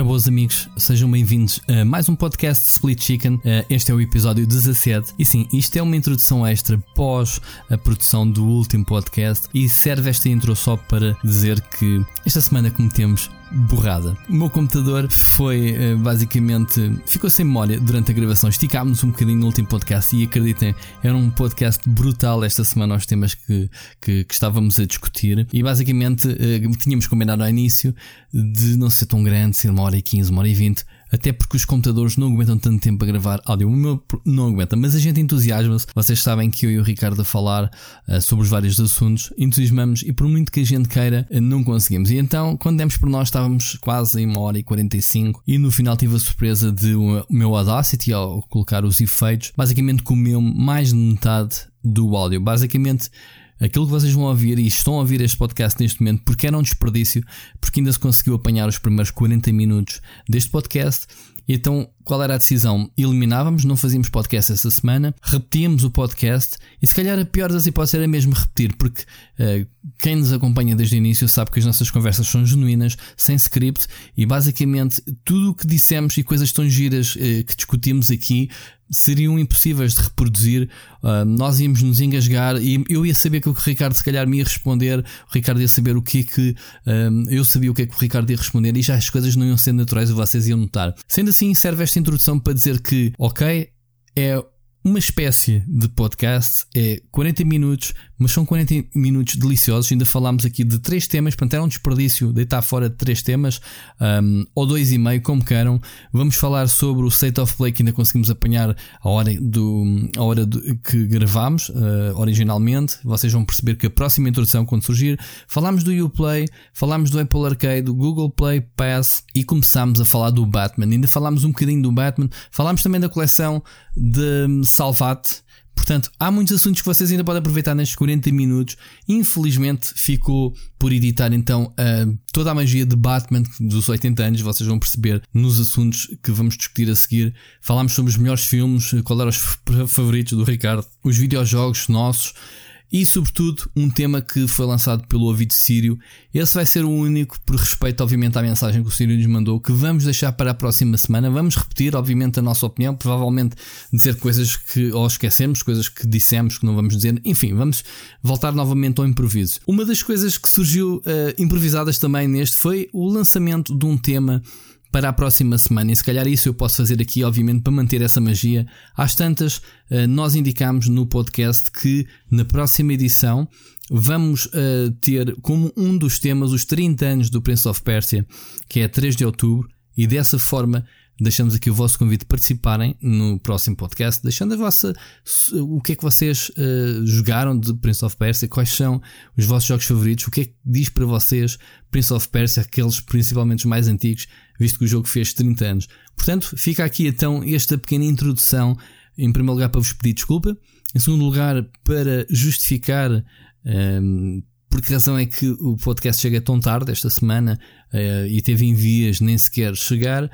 Ora, boas amigos, sejam bem-vindos a mais um podcast de Split Chicken. Eh, este é o episódio 17. E sim, isto é uma introdução extra pós a produção do último podcast. E serve esta intro só para dizer que esta semana cometemos borrada. O meu computador foi eh, basicamente. ficou sem memória durante a gravação. Esticámos um bocadinho no último podcast e acreditem, era um podcast brutal esta semana aos temas que, que, que estávamos a discutir. E basicamente eh, tínhamos combinado ao início de não ser tão grande, ser uma hora e quinze, uma hora e vinte até porque os computadores não aguentam tanto tempo a gravar áudio. O meu não aguenta, mas a gente entusiasma-se. Vocês sabem que eu e o Ricardo a falar uh, sobre os vários assuntos, entusiasmamos e por muito que a gente queira, uh, não conseguimos. E então, quando demos por nós, estávamos quase em uma hora e 45 e no final tive a surpresa de o meu Audacity ao colocar os efeitos, basicamente comeu mais de metade do áudio. Basicamente, aquilo que vocês vão ouvir e estão a ouvir este podcast neste momento porque era um desperdício, porque ainda se conseguiu apanhar os primeiros 40 minutos deste podcast. Então, qual era a decisão? Eliminávamos, não fazíamos podcast essa semana, repetíamos o podcast e se calhar a pior das hipóteses era mesmo repetir, porque uh, quem nos acompanha desde o início sabe que as nossas conversas são genuínas, sem script e basicamente tudo o que dissemos e coisas tão giras uh, que discutimos aqui seriam impossíveis de reproduzir. Uh, nós íamos nos engasgar e eu ia saber que o Ricardo se calhar me ia responder, o Ricardo ia saber o que é que uh, eu sabia o que é que o Ricardo ia responder e já as coisas não iam ser naturais e vocês iam notar. Sendo assim, serve esta introdução para dizer que, ok, é uma espécie de podcast, é 40 minutos, mas são 40 minutos deliciosos. Ainda falámos aqui de três temas, portanto era um desperdício deitar fora de três temas, um, ou dois e meio, como queiram. Vamos falar sobre o State of Play que ainda conseguimos apanhar a hora, do, a hora do, que gravámos uh, originalmente. Vocês vão perceber que a próxima introdução, quando surgir, falámos do Uplay, falámos do Apple Arcade, do Google Play Pass e começámos a falar do Batman. Ainda falámos um bocadinho do Batman, falámos também da coleção de Salvat. Portanto, há muitos assuntos que vocês ainda podem aproveitar nestes 40 minutos. Infelizmente, ficou por editar então uh, toda a magia de Batman dos 80 anos. Vocês vão perceber nos assuntos que vamos discutir a seguir. Falámos sobre os melhores filmes, qual eram os favoritos do Ricardo, os videojogos nossos e, sobretudo, um tema que foi lançado pelo ouvido Sírio. Esse vai ser o único, por respeito, obviamente, à mensagem que o Sírio nos mandou, que vamos deixar para a próxima semana. Vamos repetir, obviamente, a nossa opinião, provavelmente dizer coisas que ou esquecemos, coisas que dissemos que não vamos dizer. Enfim, vamos voltar novamente ao improviso. Uma das coisas que surgiu uh, improvisadas também neste foi o lançamento de um tema para a próxima semana. E se calhar isso eu posso fazer aqui, obviamente, para manter essa magia. Às tantas, eh, nós indicamos no podcast que na próxima edição vamos uh, ter como um dos temas os 30 anos do Prince of Persia, que é 3 de outubro, e dessa forma deixamos aqui o vosso convite de participarem no próximo podcast, deixando a vossa o que é que vocês uh, jogaram de Prince of Persia, quais são os vossos jogos favoritos, o que é que diz para vocês Prince of Persia, aqueles principalmente os mais antigos, visto que o jogo fez 30 anos. Portanto, fica aqui então esta pequena introdução, em primeiro lugar para vos pedir desculpa, em segundo lugar para justificar um, ehm, por que razão é que o podcast chega tão tarde esta semana uh, e teve envias nem sequer chegar.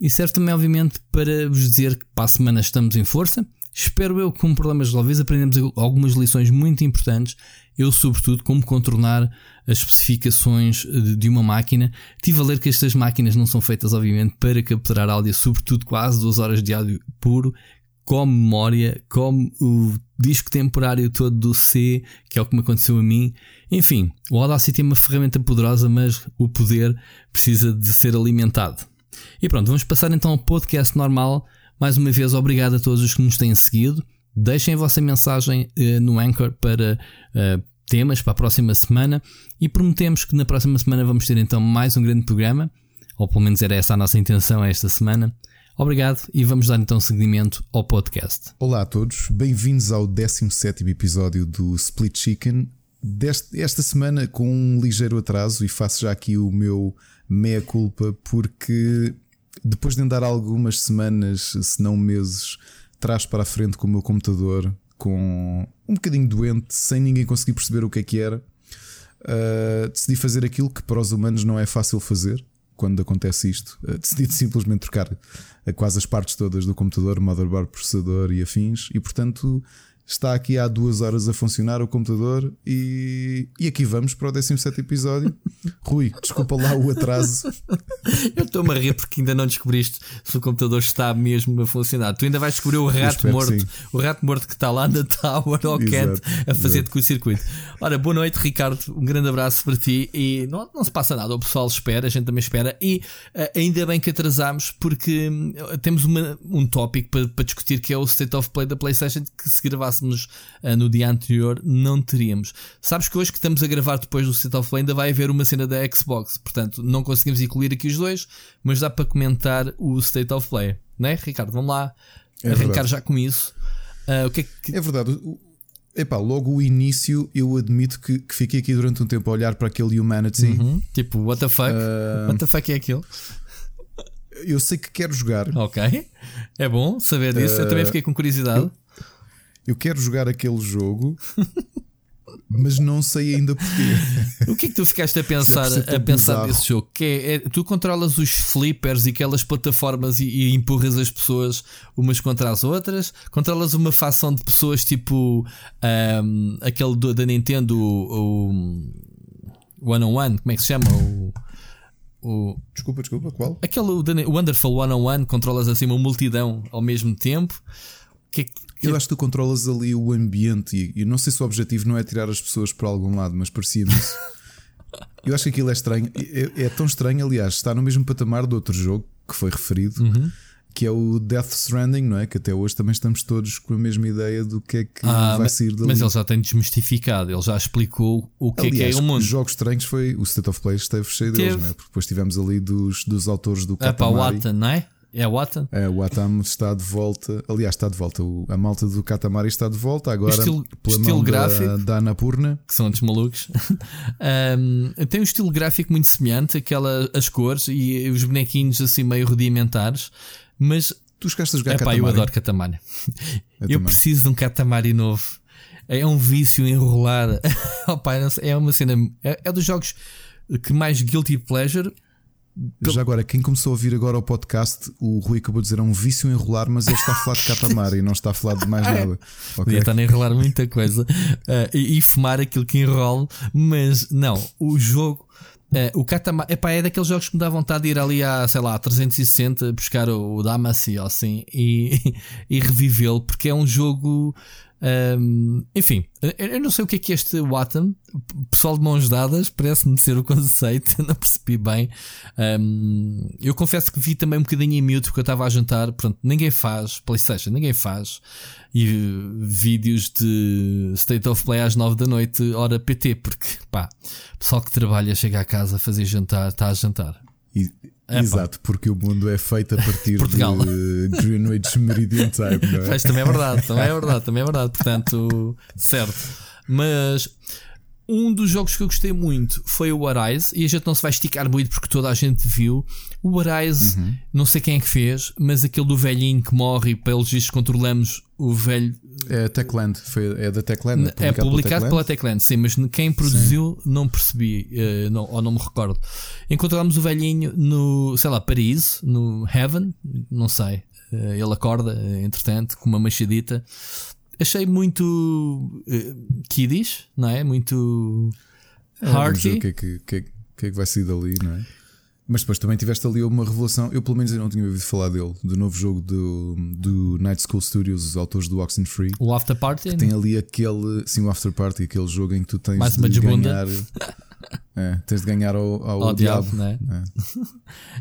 E serve também, obviamente, para vos dizer que para a semana estamos em força. Espero eu que com problemas resolvidos aprendemos algumas lições muito importantes. Eu, sobretudo, como contornar as especificações de uma máquina. Tive a ler que estas máquinas não são feitas, obviamente, para capturar áudio, sobretudo quase duas horas de áudio puro, com memória, com o disco temporário todo do C, que é o que me aconteceu a mim. Enfim, o Audacity é uma ferramenta poderosa, mas o poder precisa de ser alimentado. E pronto, vamos passar então ao podcast normal. Mais uma vez, obrigado a todos os que nos têm seguido. Deixem a vossa mensagem uh, no Anchor para uh, temas para a próxima semana e prometemos que na próxima semana vamos ter então mais um grande programa, ou pelo menos era essa a nossa intenção esta semana. Obrigado e vamos dar então seguimento ao podcast. Olá a todos, bem-vindos ao 17 episódio do Split Chicken. Deste, esta semana com um ligeiro atraso e faço já aqui o meu meia culpa porque depois de andar algumas semanas, se não meses, trás para a frente com o meu computador, com um bocadinho doente, sem ninguém conseguir perceber o que é que era, uh, decidi fazer aquilo que para os humanos não é fácil fazer quando acontece isto. Uh, decidi simplesmente trocar quase as partes todas do computador, motherboard, processador e afins, e portanto Está aqui há duas horas a funcionar o computador e, e aqui vamos para o 17 episódio. Rui, desculpa lá o atraso. Eu estou-me a rir porque ainda não descobriste se o computador está mesmo a funcionar. Tu ainda vais descobrir o rato morto, o rato morto que está lá na Tower ou Cat a fazer-te com o circuito. Ora, boa noite, Ricardo. Um grande abraço para ti. E não, não se passa nada, o pessoal espera, a gente também espera. E uh, ainda bem que atrasámos porque uh, temos uma, um tópico para, para discutir que é o State of Play da PlayStation que se gravasse gravássemos uh, no dia anterior, não teríamos. Sabes que hoje que estamos a gravar depois do State of Play ainda vai haver uma cena da Xbox, portanto não conseguimos incluir aqui os dois, mas dá para comentar o State of Play, não é, Ricardo? Vamos lá é arrancar verdade. já com isso. Uh, o que é, que... é verdade. Epá, logo o início eu admito que, que, fiquei aqui durante um tempo a olhar para aquele Humanity. Uhum. Tipo, what the fuck? Uh... What the fuck é aquilo? Eu sei que quero jogar. Ok. É bom saber disso. Uh... Eu também fiquei com curiosidade. Eu eu quero jogar aquele jogo. mas não sei ainda porquê. O que é que tu ficaste a pensar, a pensar nesse jogo? Que é, é, tu controlas os flippers e aquelas plataformas e, e, empurras as pessoas umas contra as outras? Controlas uma facção de pessoas tipo um, aquele do, da Nintendo, o, o One on One, como é que se chama? O, o, desculpa, desculpa, qual? Aquele o, Wonderful One on One, controlas assim uma multidão ao mesmo tempo. Que, é eu acho que tu controlas ali o ambiente e eu não sei se o objetivo não é tirar as pessoas para algum lado, mas parecia-me isso. eu acho que aquilo é estranho. É, é, tão estranho, aliás, está no mesmo patamar do outro jogo que foi referido, uhum. que é o Death Stranding, não é? Que até hoje também estamos todos com a mesma ideia do que é que ah, vai sair dali. Mas ele já tem desmistificado, ele já explicou o que aliás, é que é o mundo. Os jogos estranhos foi o State of Play esteve cheio deles, não é? Porque depois tivemos ali dos, dos autores do. É para o Wata, não é? É o Watam? É, o Watam está de volta. Aliás, está de volta. A malta do Katamari está de volta. Agora, estilo, pela estilo gráfico, da, da Anapurna. Que são dos malucos. um, tem um estilo gráfico muito semelhante. Aquela, as cores e os bonequinhos assim meio rudimentares. Mas. Tu chegaste a jogar Epá, Katamari? eu adoro Katamari. Eu, eu preciso de um Katamari novo. É um vício enrolar. Opa, é uma cena. É, é dos jogos que mais guilty pleasure já agora, quem começou a ouvir agora o podcast, o Rui acabou de dizer é um vício enrolar, mas ele está a falar de catamar e não está a falar de mais nada. Okay? Podia estar a enrolar muita coisa uh, e, e, fumar aquilo que enrola, mas não, o jogo. Uh, o Katamari epá, é daqueles jogos que me dá vontade de ir ali a, sei lá, 360 buscar o, o Damacy assim e, e revivê-lo, porque é um jogo um, enfim, eu não sei o que é que este Watam, pessoal de mãos dadas, parece-me ser o conceito, não percebi bem. Um, eu confesso que vi também um bocadinho em mute porque eu estava a jantar. Pronto, ninguém faz PlayStation, ninguém faz. E vídeos de State of Play às 9 da noite, hora PT, porque pá, pessoal que trabalha chega a casa a fazer jantar, está a jantar. E é, Exato, porque o mundo é feito a partir Portugal. de Greenwich Meridian Time, não é? Mas também é verdade, também é verdade, também é verdade. Portanto, certo. Mas um dos jogos que eu gostei muito foi o Arise, e a gente não se vai esticar muito porque toda a gente viu. O Arise, uhum. não sei quem é que fez, mas aquele do velhinho que morre e pelos vistos controlamos o velho. É Techland, foi, é da Techland. É, é publicado pela Techland, sim, mas quem produziu sim. não percebi, uh, não, ou não me recordo. Encontramos o velhinho no, sei lá, Paris, no Heaven, não sei. Uh, ele acorda, entretanto, com uma machadita achei muito uh, kiddish, não é? Muito hearty. É, o que é que, que, que, é que vai sair dali, não é? Mas depois também tiveste ali uma revelação. Eu, pelo menos, eu não tinha ouvido falar dele, do novo jogo do, do Night School Studios, os autores do Oxenfree. O After Party? Que tem ali aquele, sim, o After Party, aquele jogo em que tu tens Mais de ganhar. É, tens de ganhar ao, ao, ao diabo, diabo né?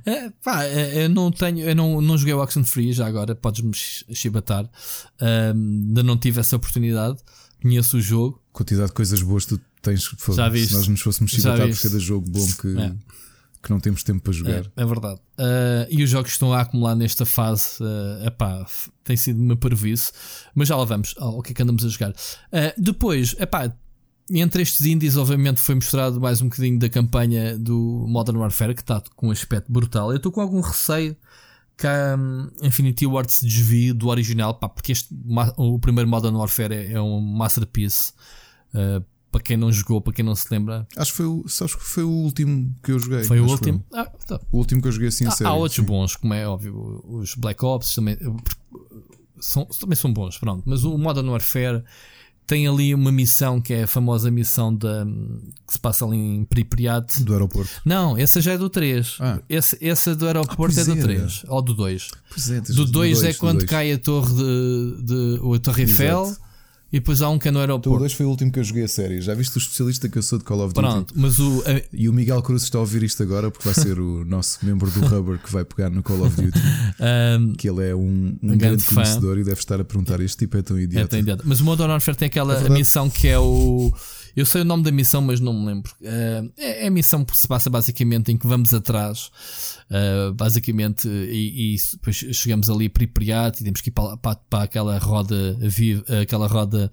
é? é, pá, é, eu não tenho, eu não, não joguei o Oxenfree já agora, podes-me chibatar. Um, ainda não tive essa oportunidade. Conheço o jogo. Quantidade de coisas boas tu tens. Já viste. Se nós nos fôssemos chibatar por cada jogo bom que, é. Que não temos tempo para jogar. É, é verdade. Uh, e os jogos que estão a acumular nesta fase, uh, epá, tem sido uma parvice. Mas já lá vamos ao que é que andamos a jogar. Uh, depois, epá, entre estes indies, obviamente, foi mostrado mais um bocadinho da campanha do Modern Warfare, que está com um aspecto brutal. Eu estou com algum receio que a um, Infinity Ward se desvie do original, porque este, o primeiro Modern Warfare é, é um masterpiece. Uh, para quem não jogou, para quem não se lembra. Acho que foi o, sabes que foi o último que eu joguei. Foi o último? Ah, tá. O último que eu joguei assim a há, sério. Há outros sim. bons, como é óbvio, os Black Ops também são, também são bons, pronto. Mas o Modern Warfare tem ali uma missão que é a famosa missão da, que se passa ali em Pripyat. Do aeroporto. Não, essa já é do 3. Ah. Esse, essa do aeroporto ah, é do 3. Ou do 2. É, do 2 é quando dois. cai a torre de, de, a Torre Eiffel. E depois há um que é no aeroporto. O 2 foi o último que eu joguei a série. Já viste o especialista que eu sou de Call of Duty? Pronto, mas o. A... E o Miguel Cruz está a ouvir isto agora porque vai ser o nosso membro do Rubber que vai pegar no Call of Duty. um, que ele é um, um, grande, fã. conhecedor e deve estar a perguntar: este tipo é tão idiota. É tão idiota. Mas o Modern Warfare tem aquela é missão que é o. Eu sei o nome da missão, mas não me lembro. Uh, é, a missão que se passa basicamente em que vamos atrás, uh, basicamente, e, e, depois chegamos ali a Pripyat e temos que ir para, para, para aquela roda viva, aquela roda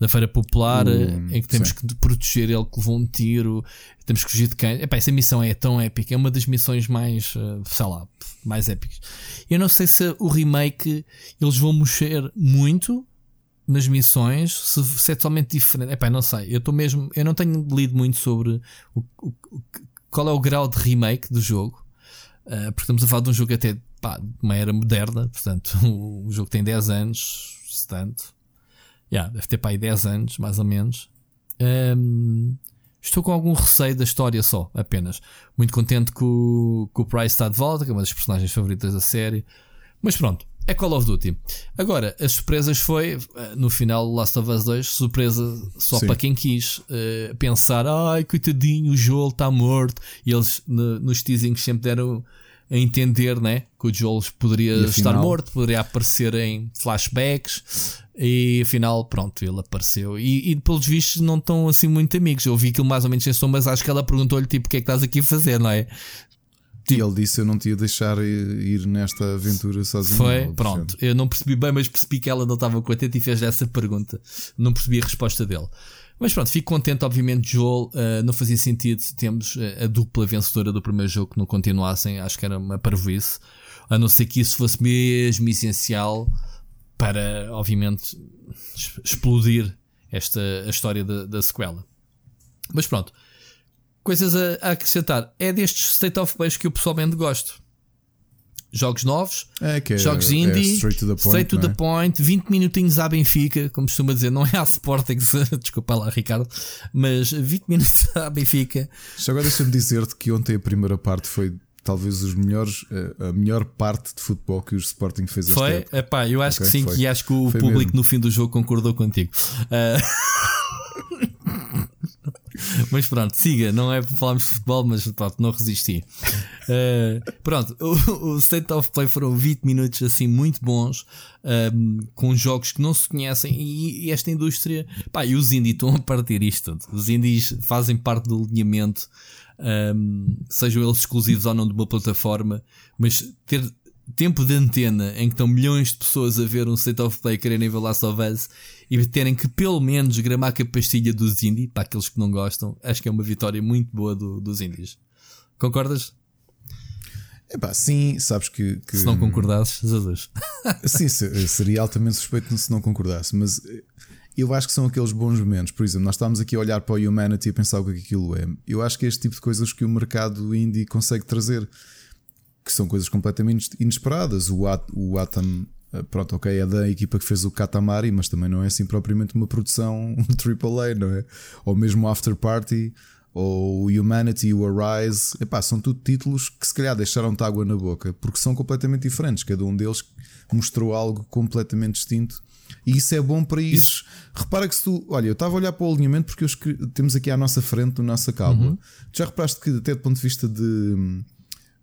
da Feira Popular, uh, em que temos sim. que proteger ele que levou um tiro, temos que fugir de quem. Epá, essa missão é tão épica, é uma das missões mais, sei lá, mais épicas. Eu não sei se o remake eles vão mexer muito nas missões, se, se é totalmente diferente. Epá, não sei. Eu estou mesmo. Eu não tenho lido muito sobre o, o, qual é o grau de remake do jogo. Uh, porque estamos a falar de um jogo até pá, de uma era moderna. Portanto, o, o jogo tem 10 anos, se tanto. Yeah, deve ter pá, aí 10 anos, mais ou menos. Um, estou com algum receio da história só, apenas. Muito contente que o, que o Price está de volta, que é uma das personagens favoritas da série. Mas pronto, é Call of Duty. Agora, as surpresas foi, eh, no final Last of Us 2, surpresa só Sim. para quem quis uh, pensar, ai, coitadinho, o Joel está morto. E eles no, nos teasings sempre deram a entender né, que o Joel poderia estar morto, poderia aparecer em flashbacks. E afinal, pronto, ele apareceu. E, e pelos vistos não estão assim muito amigos. Eu vi aquilo mais ou menos em som, mas acho que ela perguntou-lhe tipo o que é que estás aqui a fazer, não é? E ele disse: Eu não te ia deixar ir nesta aventura sozinho. Foi, pronto. Eu não percebi bem, mas percebi que ela não estava contente e fez essa pergunta. Não percebi a resposta dele. Mas pronto, fico contente, obviamente, Joel. Uh, não fazia sentido temos a dupla vencedora do primeiro jogo que não continuassem. Acho que era uma parvoíce. A não ser que isso fosse mesmo essencial para, obviamente, explodir esta a história da, da sequela. Mas pronto coisas a, a acrescentar. É destes State of Play que eu pessoalmente gosto. Jogos novos, é, é, jogos indie, é straight to the point, straight to the point 20 minutinhos à Benfica, como costuma dizer, não é à Sporting, desculpa lá, Ricardo, mas 20 minutos à Benfica. Já agora deixa-me dizer-te que ontem a primeira parte foi talvez os melhores, eh, a melhor parte de futebol que o Sporting fez Foi? Epá, eu acho okay, que sim, foi. e acho que o foi público mesmo. no fim do jogo concordou contigo. Uh... mas pronto, siga, não é para falarmos de futebol, mas pronto, não resisti. Uh, pronto, o, o of Play foram 20 minutos assim muito bons, um, com jogos que não se conhecem e, e, esta indústria, pá, e os indies estão a partir isto. Os indies fazem parte do alinhamento, um, sejam eles exclusivos ou não de uma plataforma, mas ter tempo de antena em que estão milhões de pessoas a ver um State of Play quererem ver Last of Us e terem que pelo menos gramar com a pastilha dos indies, para aqueles que não gostam, acho que é uma vitória muito boa do, dos indies. Concordas? Epá, sim, sabes que, que... Se não concordasses, Jesus. sim, seria altamente suspeito se não concordasse, mas eu acho que são aqueles bons momentos. Por exemplo, nós estávamos aqui a olhar para o Humanity e a pensar o que, é que aquilo é. Eu acho que é este tipo de coisas que o mercado indie consegue trazer que são coisas completamente inesperadas. O, At o Atom, eh, pronto, ok, é da equipa que fez o Katamari, mas também não é assim propriamente uma produção AAA, não é? Ou mesmo o After Party, ou o Humanity, o Arise, epá, são tudo títulos que se calhar deixaram-te água na boca, porque são completamente diferentes. Cada um deles mostrou algo completamente distinto. E isso é bom para isso. Repara que se tu. Olha, eu estava a olhar para o alinhamento porque eu temos aqui à nossa frente, no nossa cábula. Uhum. Tu já reparaste que, até do ponto de vista de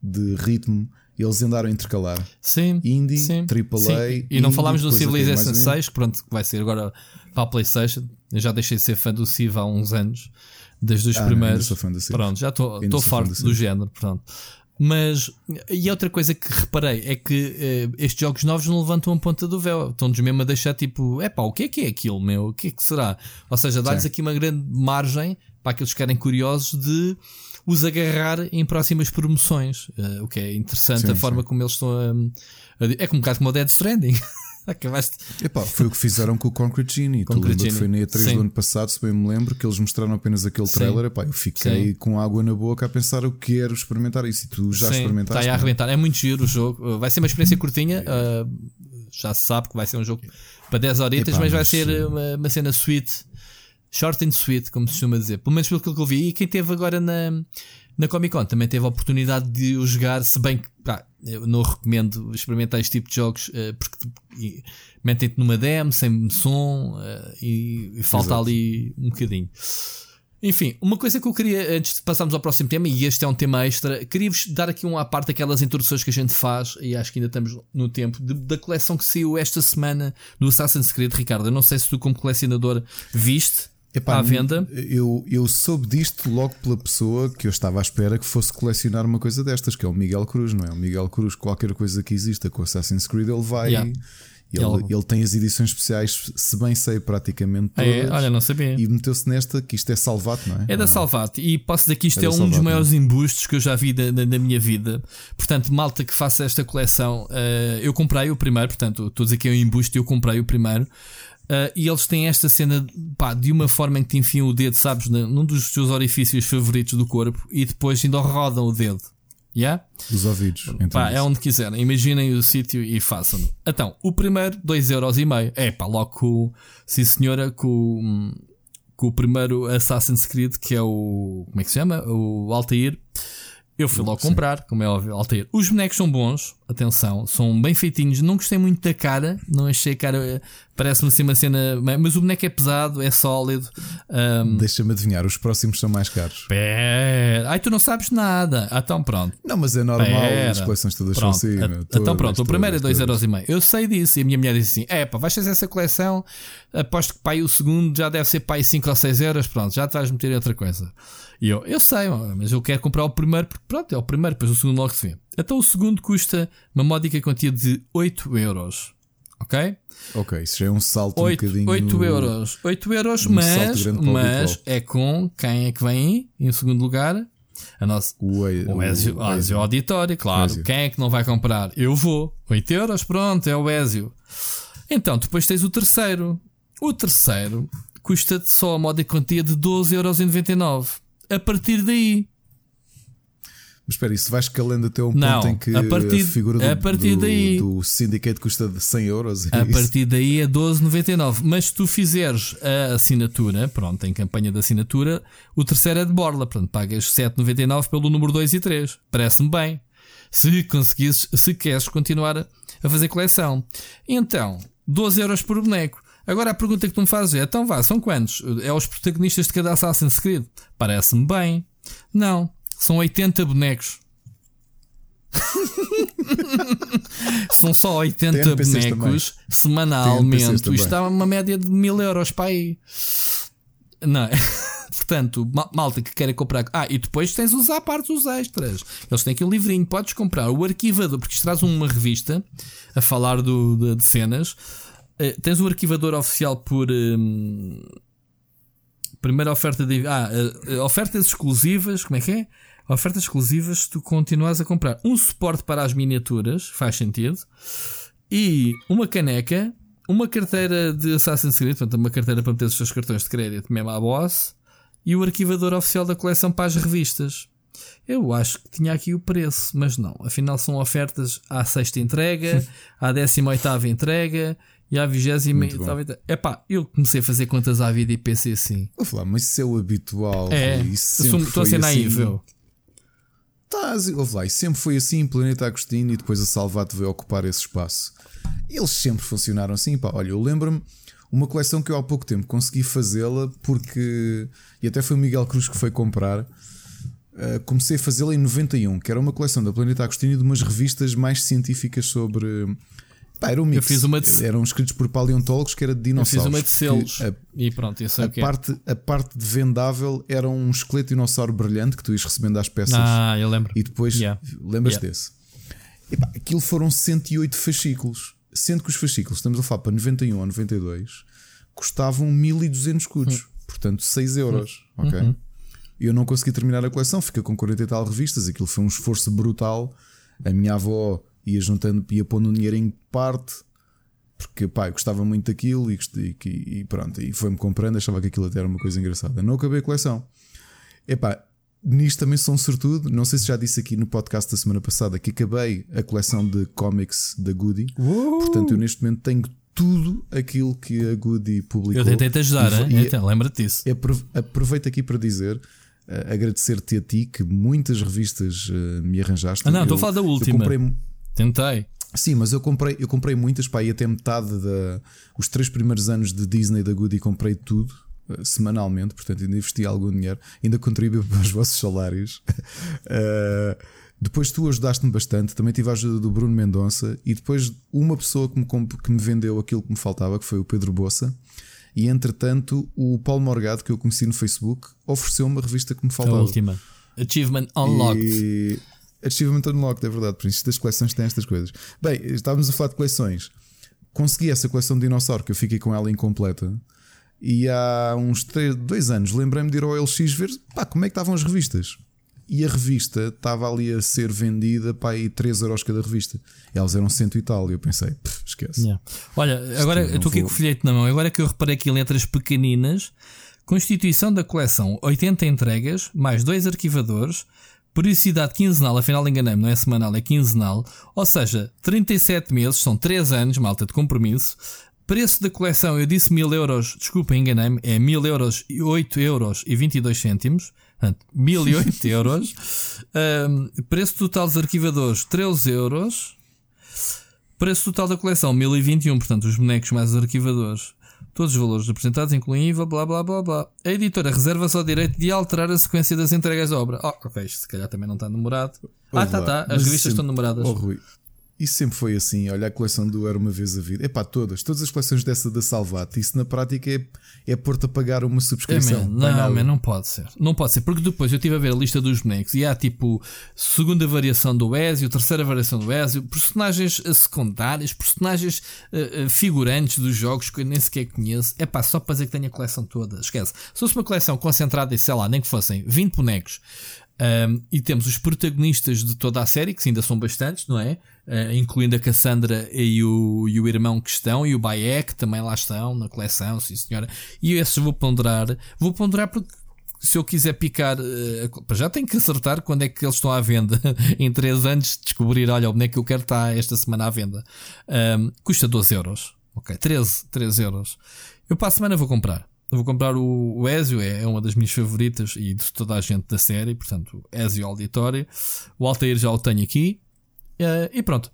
de ritmo, eles andaram a intercalar. Sim. Indie, sim, AAA. Sim. E indie, não falámos do Civilization 6, que pronto, vai ser agora para a PlayStation. Eu já deixei de ser fã do Civ há uns anos, desde os ah, primeiros. Pronto, já estou farto do, do género. Pronto. Mas, e outra coisa que reparei é que eh, estes jogos novos não levantam a ponta do véu, estão-nos mesmo a deixar tipo, é pá, o que é que é aquilo, meu? O que é que será? Ou seja, dá-lhes aqui uma grande margem para aqueles que querem curiosos de os agarrar em próximas promoções. Uh, o que é interessante sim, a forma como eles estão a, a, É um bocado como o Dead Stranding. Acabaste. Epá, foi o que fizeram com o Concrete Genie. Concrete tu Genie. foi na E3 do ano passado, se bem me lembro, que eles mostraram apenas aquele trailer. Epá, eu fiquei Sim. com água na boca a pensar eu quero experimentar isso. E tu já Sim, experimentaste. Está a é? arrebentar. É muito giro o jogo. Vai ser uma experiência curtinha. Uh, já se sabe que vai ser um jogo para 10 horitas, Epá, mas vai mas... ser uma, uma cena sweet, short and sweet, como se costuma dizer. Pelo menos pelo que eu vi. E quem teve agora na, na Comic Con também teve a oportunidade de o jogar, se bem que pá, eu não recomendo experimentar este tipo de jogos uh, porque metem-te numa demo sem som uh, e, e, falta Exato. ali um bocadinho. Enfim, uma coisa que eu queria, antes de passarmos ao próximo tema, e este é um tema extra, queria-vos dar aqui uma parte daquelas introduções que a gente faz, e acho que ainda estamos no tempo, de, da coleção que saiu esta semana do Assassin's Creed, Ricardo. Eu não sei se tu, como colecionador, viste Epá, à venda. Eu, eu soube disto logo pela pessoa que eu estava à espera que fosse colecionar uma coisa destas, que é o Miguel Cruz, não é? O Miguel Cruz, qualquer coisa que exista com Assassin's Creed, ele vai. Yeah. Ele, ele... ele, tem as edições especiais, se bem sei, praticamente todas. É, olha, não sabia. E meteu-se nesta que isto é Salvato, não é? É da Salvato. E posso dizer que isto é, é um Salvato, dos maiores não? embustes que eu já vi da, da, da, minha vida. Portanto, malta que faça esta coleção, uh, eu comprei o primeiro, portanto, estou a dizer que é um embuste eu comprei o primeiro. Uh, e eles têm esta cena pá, de uma forma em que te enfiam o dedo, sabes, num dos teus orifícios favoritos do corpo e depois ainda rodam o dedo. Yeah? Dos ouvidos. Pá, é onde quiserem. Imaginem o sítio e façam-no. Então, o primeiro, 2,5€. É pá, logo com, sim senhora, com, com o primeiro Assassin's Creed, que é o. Como é que se chama? O Altair. Eu fui logo Sim. comprar, como é óbvio, Altair. Os bonecos são bons, atenção, são bem feitinhos. Não gostei muito da cara, não achei a cara. Parece-me assim uma cena. Mas o boneco é pesado, é sólido. Um... Deixa-me adivinhar, os próximos são mais caros. Pera. Ai, tu não sabes nada. Ah, então pronto. Não, mas é normal, Pera. as coleções todas pronto. são assim. Então pronto, o primeiro é 2,5€. Eu sei disso. E a minha mulher disse assim: é pá, vais fazer essa coleção. Aposto que pai o segundo já deve ser pai 5 ou 6 euros. Pronto, já estás a meter outra coisa. E eu, eu sei, mas eu quero comprar o primeiro porque pronto, é o primeiro, depois o segundo logo se vê. Então o segundo custa uma módica quantia de 8 euros. Ok? Ok, isso já é um salto 8, um bocadinho. 8 euros. 8 euros, um mas, mas é com quem é que vem em segundo lugar? A nossa, o, o, o Ezio, o Ezio Auditório, claro. Ezio. Quem é que não vai comprar? Eu vou. 8 euros, pronto, é o Ezio. Então, depois tens o terceiro. O terceiro custa-te só a moda quantia de 12,99€ a partir daí. Mas espera, isso vai escalando até um não, ponto em que a, partir, a figura do, a partir do, daí, do syndicate custa de 100 euros. É a isso? partir daí é 12,99. Mas se tu fizeres a assinatura, pronto, em campanha de assinatura, o terceiro é de borla. Portanto, pagas 7,99 pelo número 2 e 3. Parece-me bem. Se conseguires, se queres continuar a fazer coleção. Então, 12 euros por boneco. Agora a pergunta que tu me fazes é: então vá, são quantos? É os protagonistas de cada Assassin's Creed? Parece-me bem. Não, são 80 bonecos. são só 80 bonecos semanalmente. Isto está uma média de 1000 euros para aí. Não é? Portanto, malta que queira comprar. Ah, e depois tens os à parte os extras. Eles têm aqui um livrinho. Podes comprar o arquivador, porque isto traz uma revista a falar do, de, de cenas. Uh, tens o arquivador oficial por. Um, primeira oferta de. Ah, uh, ofertas exclusivas. Como é que é? Ofertas exclusivas se tu continuas a comprar um suporte para as miniaturas, faz sentido, e uma caneca, uma carteira de Assassin's Creed, portanto, uma carteira para meter os seus cartões de crédito mesmo à boss, e o arquivador oficial da coleção para as revistas. Eu acho que tinha aqui o preço, mas não. Afinal, são ofertas à sexta entrega, à décima oitava entrega e à vigésima e Epá, eu comecei a fazer contas à vida e pensei assim. Vou falar, mas isso é o habitual. É, estou a ser naível. Estás, ouve lá, e sempre foi assim, Planeta Agostinho e depois a Salvato veio ocupar esse espaço. Eles sempre funcionaram assim, pá. Olha, eu lembro-me uma coleção que eu há pouco tempo consegui fazê-la porque. E até foi o Miguel Cruz que foi comprar. Uh, comecei a fazê-la em 91, que era uma coleção da Planeta Agostinho de umas revistas mais científicas sobre Pá, era um mix. Eu fiz uma de... Eram escritos por paleontólogos que era de dinossauros. Eu fiz uma de selos. A, e pronto, isso é a, parte, a parte de vendável era um esqueleto de dinossauro brilhante que tu ias recebendo às peças. Ah, eu lembro. E depois yeah. lembras yeah. desse. E pá, aquilo foram 108 fascículos. Sendo que os fascículos, estamos a falar para 91 ou 92, custavam 1200 escudos. Hum. Portanto, 6 euros. Hum. Ok? Uhum. Eu não consegui terminar a coleção, fica com 40 e tal revistas. Aquilo foi um esforço brutal. A minha avó ia juntando, ia pondo um dinheiro em parte, porque pá, eu gostava muito daquilo e, e, e pronto, e foi-me comprando, achava que aquilo até era uma coisa engraçada. Não acabei a coleção. Epá, nisto também sou um sortudo. Não sei se já disse aqui no podcast da semana passada que acabei a coleção de cómics da Goody. Uh! Portanto, eu neste momento tenho tudo aquilo que a Goody publicou. Eu tentei te ajudar, e, então, lembra-te disso. Aproveito aqui para dizer. Uh, agradecer-te a ti que muitas revistas uh, me arranjaste. Ah, não, estou a falar da última. Comprei... Tentei. Sim, mas eu comprei, eu comprei muitas, pá, e até metade da. Os três primeiros anos de Disney da Goody comprei tudo uh, semanalmente, portanto ainda investi algum dinheiro, ainda contribuí para os vossos salários. uh, depois tu ajudaste-me bastante, também tive a ajuda do Bruno Mendonça e depois uma pessoa que me, que me vendeu aquilo que me faltava, que foi o Pedro Bossa. E entretanto, o Paulo Morgado, que eu conheci no Facebook, ofereceu uma revista que me faltava. A última. Achievement Unlocked. E... Achievement Unlocked, é verdade, por isso das coleções têm estas coisas. Bem, estávamos a falar de coleções. Consegui essa coleção de dinossauro que eu fiquei com ela incompleta. E há uns 3, 2 anos lembrei-me de ir ao LX ver pá, como é que estavam as revistas e a revista estava ali a ser vendida para aí 3 euros cada revista. Elas eram cento e tal. E eu pensei, esquece. Yeah. Olha, agora eu estou aqui com o folheto na mão. Agora que eu reparei aqui letras pequeninas: Constituição da coleção, 80 entregas, mais dois arquivadores. Periodicidade quinzenal, afinal enganei-me, não é semanal, é quinzenal. Ou seja, 37 meses, são 3 anos, malta de compromisso. Preço da coleção, eu disse 1000 euros, desculpa, enganei-me, é 1000 euros e 8 euros e 22 cêntimos. Portanto, 1008 euros. Um, preço total dos arquivadores, 13 euros. Preço total da coleção, 1021. Portanto, os bonecos mais os arquivadores. Todos os valores apresentados incluem IVA, blá blá blá blá. A editora reserva só o direito de alterar a sequência das entregas da obra. Oh, ok, isto se calhar também não está numerado. ah, tá, tá. As revistas estão numeradas. Oh, Rui, isso sempre foi assim. Olha, a coleção do Era uma Vez a Vida. É pá, todas. Todas as coleções dessa da Salvat. Isso na prática é, é pôr-te a pagar uma subscrição. É, não, man, não pode ser. Não pode ser. Porque depois eu estive a ver a lista dos bonecos e há tipo segunda variação do Ezio, terceira variação do Ezio, personagens eh, secundários, personagens uh, figurantes dos jogos que eu nem sequer conheço. É pá, só para dizer que tenho a coleção toda. Esquece. Se fosse uma coleção concentrada e sei lá, nem que fossem 20 bonecos. Um, e temos os protagonistas de toda a série, que ainda são bastantes, não é? Uh, incluindo a Cassandra e o, e o irmão que estão, e o Bayek também lá estão na coleção, sim senhora. E esses vou ponderar. Vou ponderar porque se eu quiser picar, uh, já tenho que acertar quando é que eles estão à venda. em 3 anos, descobrir, olha, o boneco que eu quero está esta semana à venda. Um, custa 12 euros. Ok, 13, 13 euros. Eu para a semana vou comprar. Vou comprar o, o Ezio, é, é, uma das minhas favoritas e de toda a gente da série, portanto, Ezio Auditório. O Altair já o tenho aqui. Uh, e pronto.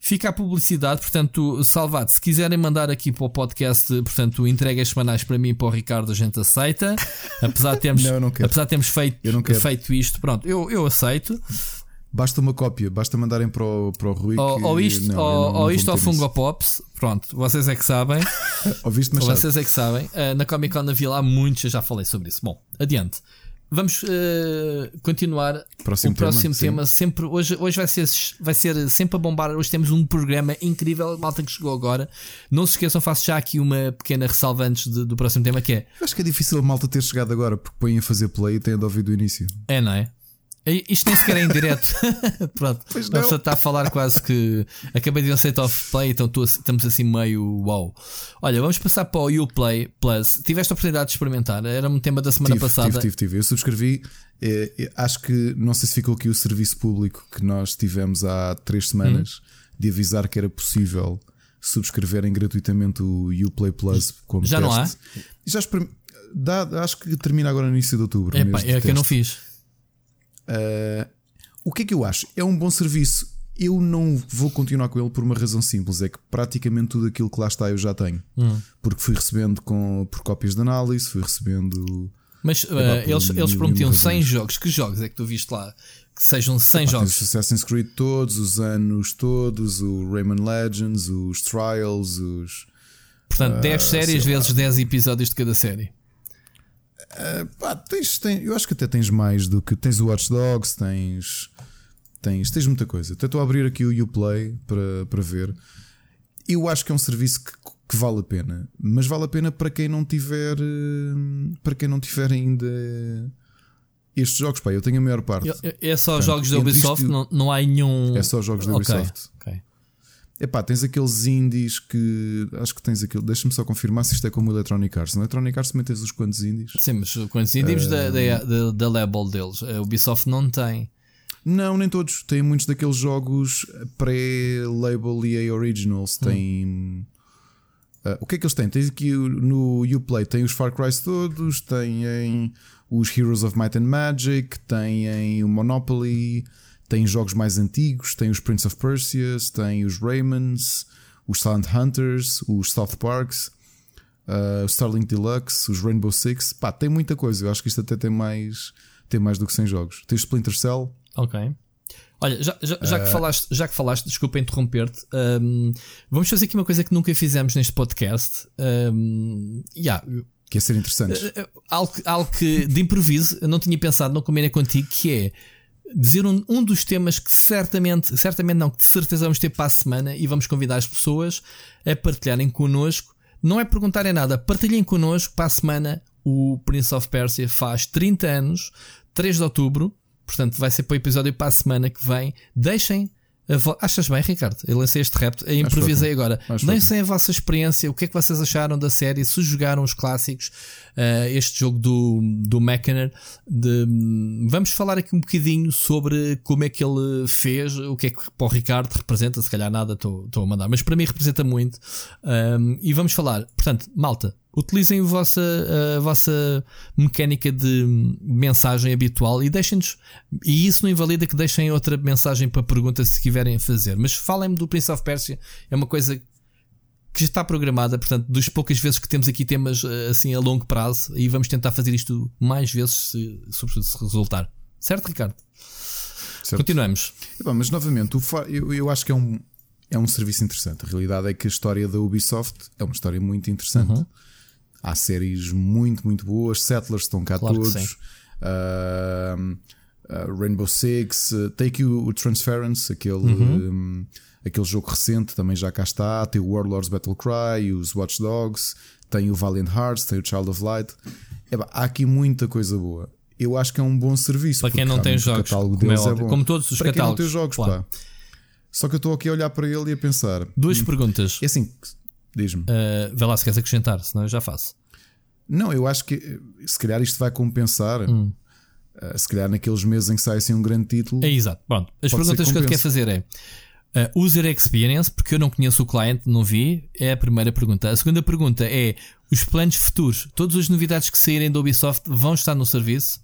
Fica a publicidade, portanto, salvado. Se quiserem mandar aqui para o podcast, portanto, entregas semanais para mim e para o Ricardo, a gente aceita. Apesar de termos, não, não apesar de termos feito, feito isto, pronto, eu, eu aceito. Basta uma cópia, basta mandarem para o, para o Rui. Ou, ou isto, não, ou, não, ou isto ao Fungo Pops. Pronto, vocês é que sabem. Ouviste, mas vocês é que sabem. Uh, na Comic Con havia lá muitos, eu já falei sobre isso. Bom, adiante. Vamos uh, continuar próximo o próximo tema. tema sempre, hoje, hoje vai, ser, vai ser sempre a bombar. Hoje temos um programa incrível, malta que chegou agora. Não se esqueçam, faço já aqui uma pequena ressalva antes de, do próximo tema que é. Acho que é difícil a malta ter chegado agora porque põem a fazer play e têm de ouvir do início. É, não é? Isto nem sequer é em direto. Pronto. Pois não. A pessoa está a falar quase que acabei de um set of play, então estamos assim meio wow. Olha, vamos passar para o Uplay Plus. Tiveste a oportunidade de experimentar? Era um tema da semana tive, passada. Tive, tive, tive. Eu subscrevi. É, é, acho que não sei se ficou aqui o serviço público que nós tivemos há três semanas hum. de avisar que era possível subscreverem gratuitamente o Uplay Plus como Já teste. não há? Já Dá, acho que termina agora no início de outubro. É que eu não fiz. Uh, o que é que eu acho? É um bom serviço. Eu não vou continuar com ele por uma razão simples: é que praticamente tudo aquilo que lá está eu já tenho. Hum. Porque fui recebendo com, por cópias de análise, fui recebendo. Mas uh, eles, eles prometiam 100 jogos. Que jogos é que tu viste lá? Que sejam 100 Epá, jogos. Os Assassin's Creed todos, os anos todos, o Rayman Legends, os Trials, os. Portanto, 10 uh, ah, séries vezes 10 episódios de cada série. Uh, pá, tens, tens, eu acho que até tens mais do que. Tens o Watch Dogs, tens. Tens, tens muita coisa. Até estou a abrir aqui o Uplay para, para ver. Eu acho que é um serviço que, que vale a pena, mas vale a pena para quem não tiver. Eh, para quem não tiver ainda estes jogos, pá, eu tenho a maior parte. É só Portanto, jogos da Ubisoft, isto, não, não há nenhum. É só jogos da Ubisoft. Okay. Epá, tens aqueles indies que. Acho que tens aquilo. Deixa-me só confirmar se isto é como o Electronic Arts. No Electronic Arts também tens os quantos indies. Sim, mas quantos indies uh... da, da, da, label deles? A Ubisoft não tem. Não, nem todos. Tem muitos daqueles jogos pré-label EA Originals. Hum. Tem. Uh, o que é que eles têm? Tens aqui no Uplay, tem os Far Cry todos, têm os Heroes of Might and Magic, têm o Monopoly, tem jogos mais antigos, tem os Prince of Persia, tem os Raymans, os Silent Hunters, os South Parks, uh, o Starlink Deluxe, os Rainbow Six. Pá, tem muita coisa. Eu acho que isto até tem mais, tem mais do que 100 jogos. Tem Splinter Cell. Ok. Olha, já, já, já, uh... que, falaste, já que falaste, desculpa interromper-te, um, vamos fazer aqui uma coisa que nunca fizemos neste podcast. Um, yeah, que é ser interessante. Uh, algo, algo que de improviso eu não tinha pensado, não combina contigo, que é dizer um, um dos temas que certamente, certamente não, que de certeza vamos ter para a semana e vamos convidar as pessoas a partilharem connosco. Não é perguntarem nada, partilhem connosco para a semana. O Prince of Persia faz 30 anos, 3 de outubro, portanto vai ser para o episódio para a semana que vem. Deixem Achas bem, Ricardo? Eu lancei este repto, improvisei agora. Deixem a vossa experiência, o que é que vocês acharam da série, se jogaram os clássicos, uh, este jogo do, do Mechaner. De, vamos falar aqui um bocadinho sobre como é que ele fez, o que é que para o Ricardo representa, se calhar nada estou a mandar, mas para mim representa muito. Um, e vamos falar, portanto, malta, utilizem a vossa, a vossa mecânica de mensagem habitual e deixem-nos. E isso não invalida que deixem outra mensagem para pergunta se quiserem fazer. Mas falem-me do Prince of Persia, é uma coisa que já está programada, portanto, das poucas vezes que temos aqui temas eh, assim a longo prazo, e vamos tentar fazer isto mais vezes, se, sobretudo se resultar. Certo, Ricardo? Certo. Continuamos. mas novamente, eu, eu acho que é um, é um serviço interessante. A realidade é que a história da Ubisoft é uma história muito interessante. Uhum. Há séries muito, muito boas. Settlers estão cá claro todos. Uh, uh, Rainbow Six. Uh, Take o Transference, aquele, uhum. um, aquele jogo recente, também já cá está. Tem o Warlords Battle Cry, os Watch Dogs. Tem o Valiant Hearts, tem o Child of Light. há aqui muita coisa boa. Eu acho que é um bom serviço. Para quem não tem jogos, como, é, é como todos os para catálogos. Quem não tem jogos, claro. pá. Só que eu estou aqui a olhar para ele e a pensar. Duas hum, perguntas. É assim, Diz-me. Uh, vê lá se queres acrescentar, senão eu já faço. Não, eu acho que se calhar isto vai compensar. Hum. Uh, se calhar naqueles meses em que sai assim um grande título. É exato. Pronto. As perguntas que, que eu quero fazer é. Uh, user experience, porque eu não conheço o cliente, não vi, é a primeira pergunta. A segunda pergunta é: os planos futuros, todas as novidades que saírem da Ubisoft vão estar no serviço?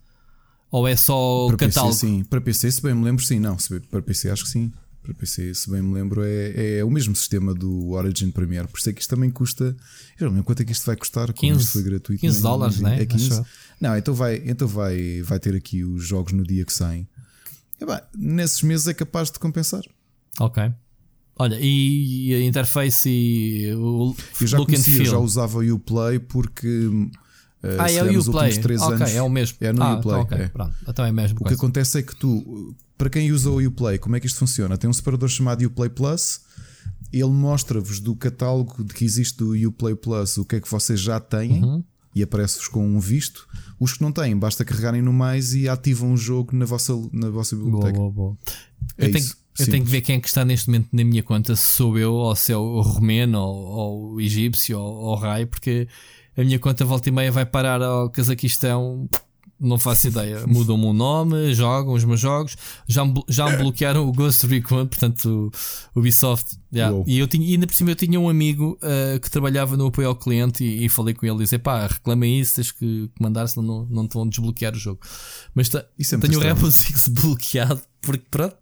Ou é só para o catálogo? PC, sim, para PC, se bem me lembro, sim, não, para PC acho que sim para PC, se bem me lembro, é, é o mesmo sistema do Origin Premiere. Por isso é que isto também custa. Eu não lembro quanto é que isto vai custar. 15, isto foi gratuito. 15 dólares, não é? é 15. Não, então, vai, então vai, vai ter aqui os jogos no dia que saem. E, bem, nesses meses é capaz de compensar. Ok. Olha, e a interface e o eu já look conhecia, já usava o Uplay porque uh, ah, é o Uplay. Ok, anos, é o mesmo. É no ah, Uplay. Okay, é. Pronto, então é mesmo. O coisa. que acontece é que tu para quem usa o Uplay, como é que isto funciona? Tem um separador chamado Uplay Plus. Ele mostra-vos do catálogo de que existe do Uplay Plus o que é que vocês já têm uhum. e aparece-vos com um visto. Os que não têm, basta carregarem no mais e ativam o jogo na vossa, na vossa biblioteca. Boa, boa, boa. É eu, tenho, eu tenho, que ver quem é que está neste momento na minha conta, se sou eu, ou se é o romeno, ou, ou o egípcio, ou, ou o Rai, porque a minha conta volta e meia vai parar ao Cazaquistão não faço ideia. Mudam-me o nome, jogam os meus jogos. Já me, já me bloquearam o Ghost Recon, portanto, o Ubisoft. Yeah. E, eu tinha, e ainda por cima eu tinha um amigo uh, que trabalhava no apoio ao cliente e, e falei com ele e disse: pá, reclama isso, tens que mandar, senão não, não te vão desbloquear o jogo. Mas tá, tenho o Rainbow Six bloqueado porque pronto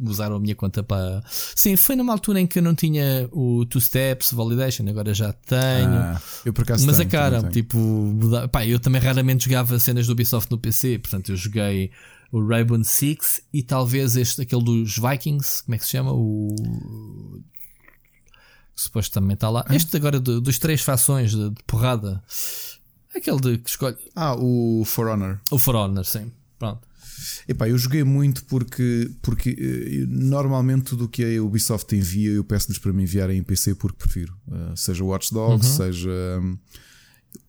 usaram a minha conta para. Sim, foi numa altura em que eu não tinha o Two Steps Validation, agora já tenho. Ah, eu por acaso Mas tenho, a cara, tipo, pá, eu também raramente jogava cenas do Ubisoft no PC, portanto eu joguei o Rainbow Six e talvez este, aquele dos Vikings, como é que se chama? O. Supostamente está lá. Este agora do, dos três fações de, de porrada. Aquele de que escolhe. Ah, o For Honor. O For Honor, sim. Pronto. Epá, eu joguei muito porque, porque uh, normalmente tudo o que a Ubisoft envia eu peço-lhes para me enviarem em PC porque prefiro. Uh, seja Watch Dogs, uhum. seja. Um,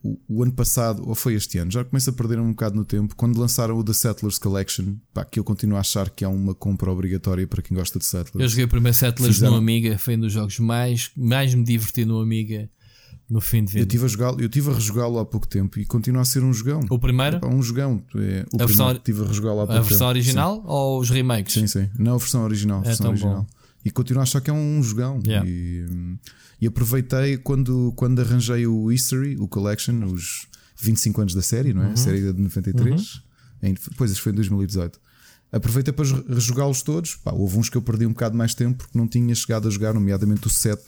o, o, ano passado, ou foi este ano, já começo a perder um bocado no tempo, quando lançaram o The Settlers Collection, pá, que eu continuo a achar que é uma compra obrigatória para quem gosta de Settlers. Eu joguei o primeiro Settlers Fizeram... no Amiga, foi um dos jogos mais, mais me diverti no Amiga no fim de vida. Eu estive a jogá-lo, eu tive a rejogá-lo há pouco tempo e continua a ser um jogão. O primeiro? É um jogão. É, o a versão, tive a rejogá-lo há pouco A versão tempo. original sim. ou os remakes? Sim, sim. Não a versão original. A é versão original. Bom. E continuo a achar que é um jogão. Yeah. E, e, aproveitei quando, quando arranjei o History, o Collection, os 25 anos da série, não é? Uhum. A série de 93. Uhum. Em, pois, foi em 2018. Aproveitei para rejogá-los todos. Pá, houve uns que eu perdi um bocado mais tempo porque não tinha chegado a jogar, nomeadamente o 7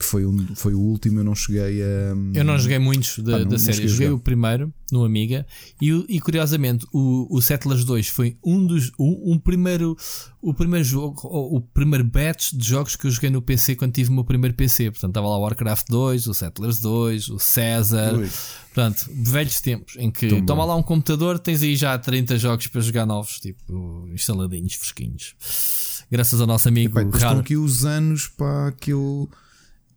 que foi, um, foi o último, eu não cheguei a. Eu não joguei muitos da, ah, não, da série, joguei o primeiro no Amiga e, e curiosamente o, o Settlers 2 foi um dos. Um, um, primeiro, o primeiro jogo, o primeiro batch de jogos que eu joguei no PC quando tive o meu primeiro PC. Portanto, estava lá o Warcraft 2, o Settlers 2, o Caesar. Ui. Portanto, velhos tempos em que Tão toma bom. lá um computador, tens aí já 30 jogos para jogar novos, tipo instaladinhos, fresquinhos. Graças ao nosso amigo. Epá, estão aqui os anos para que eu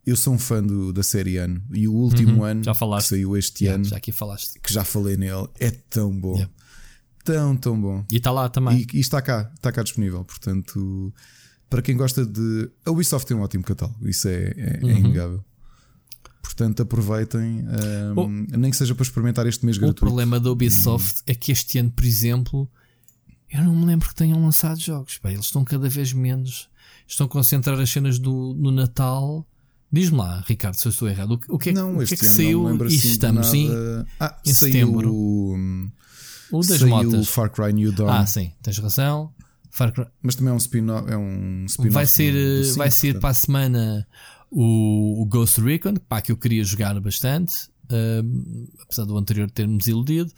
eu sou um fã do, da série ano e o último uhum, ano já falaste. que saiu este yeah, ano, já aqui falaste. que já falei nele, é tão bom, yeah. tão, tão bom. E está lá também. E, e, está cá, está cá disponível. Portanto, para quem gosta de. A Ubisoft tem um ótimo catálogo, isso é, é, é uhum. é inegável. Portanto, aproveitem, um, oh, nem que seja para experimentar este mês o gratuito. O problema da Ubisoft uhum. é que este ano, por exemplo, eu não me lembro que tenham lançado jogos. Bem, eles estão cada vez menos. Estão a concentrar as cenas do, no Natal Diz-me lá, Ricardo, se eu estou errado. O que é, não, o que, é que saiu e assim estamos em, ah, em setembro? O, o das saiu motas. o Far Cry New Dawn. Ah, sim, tens razão. Cry... Mas também é um spin-off. É um spin vai ser, vai ser para a semana o, o, Ghost Recon, pá, que eu queria jogar bastante. Uh, apesar do anterior ter-nos iludido,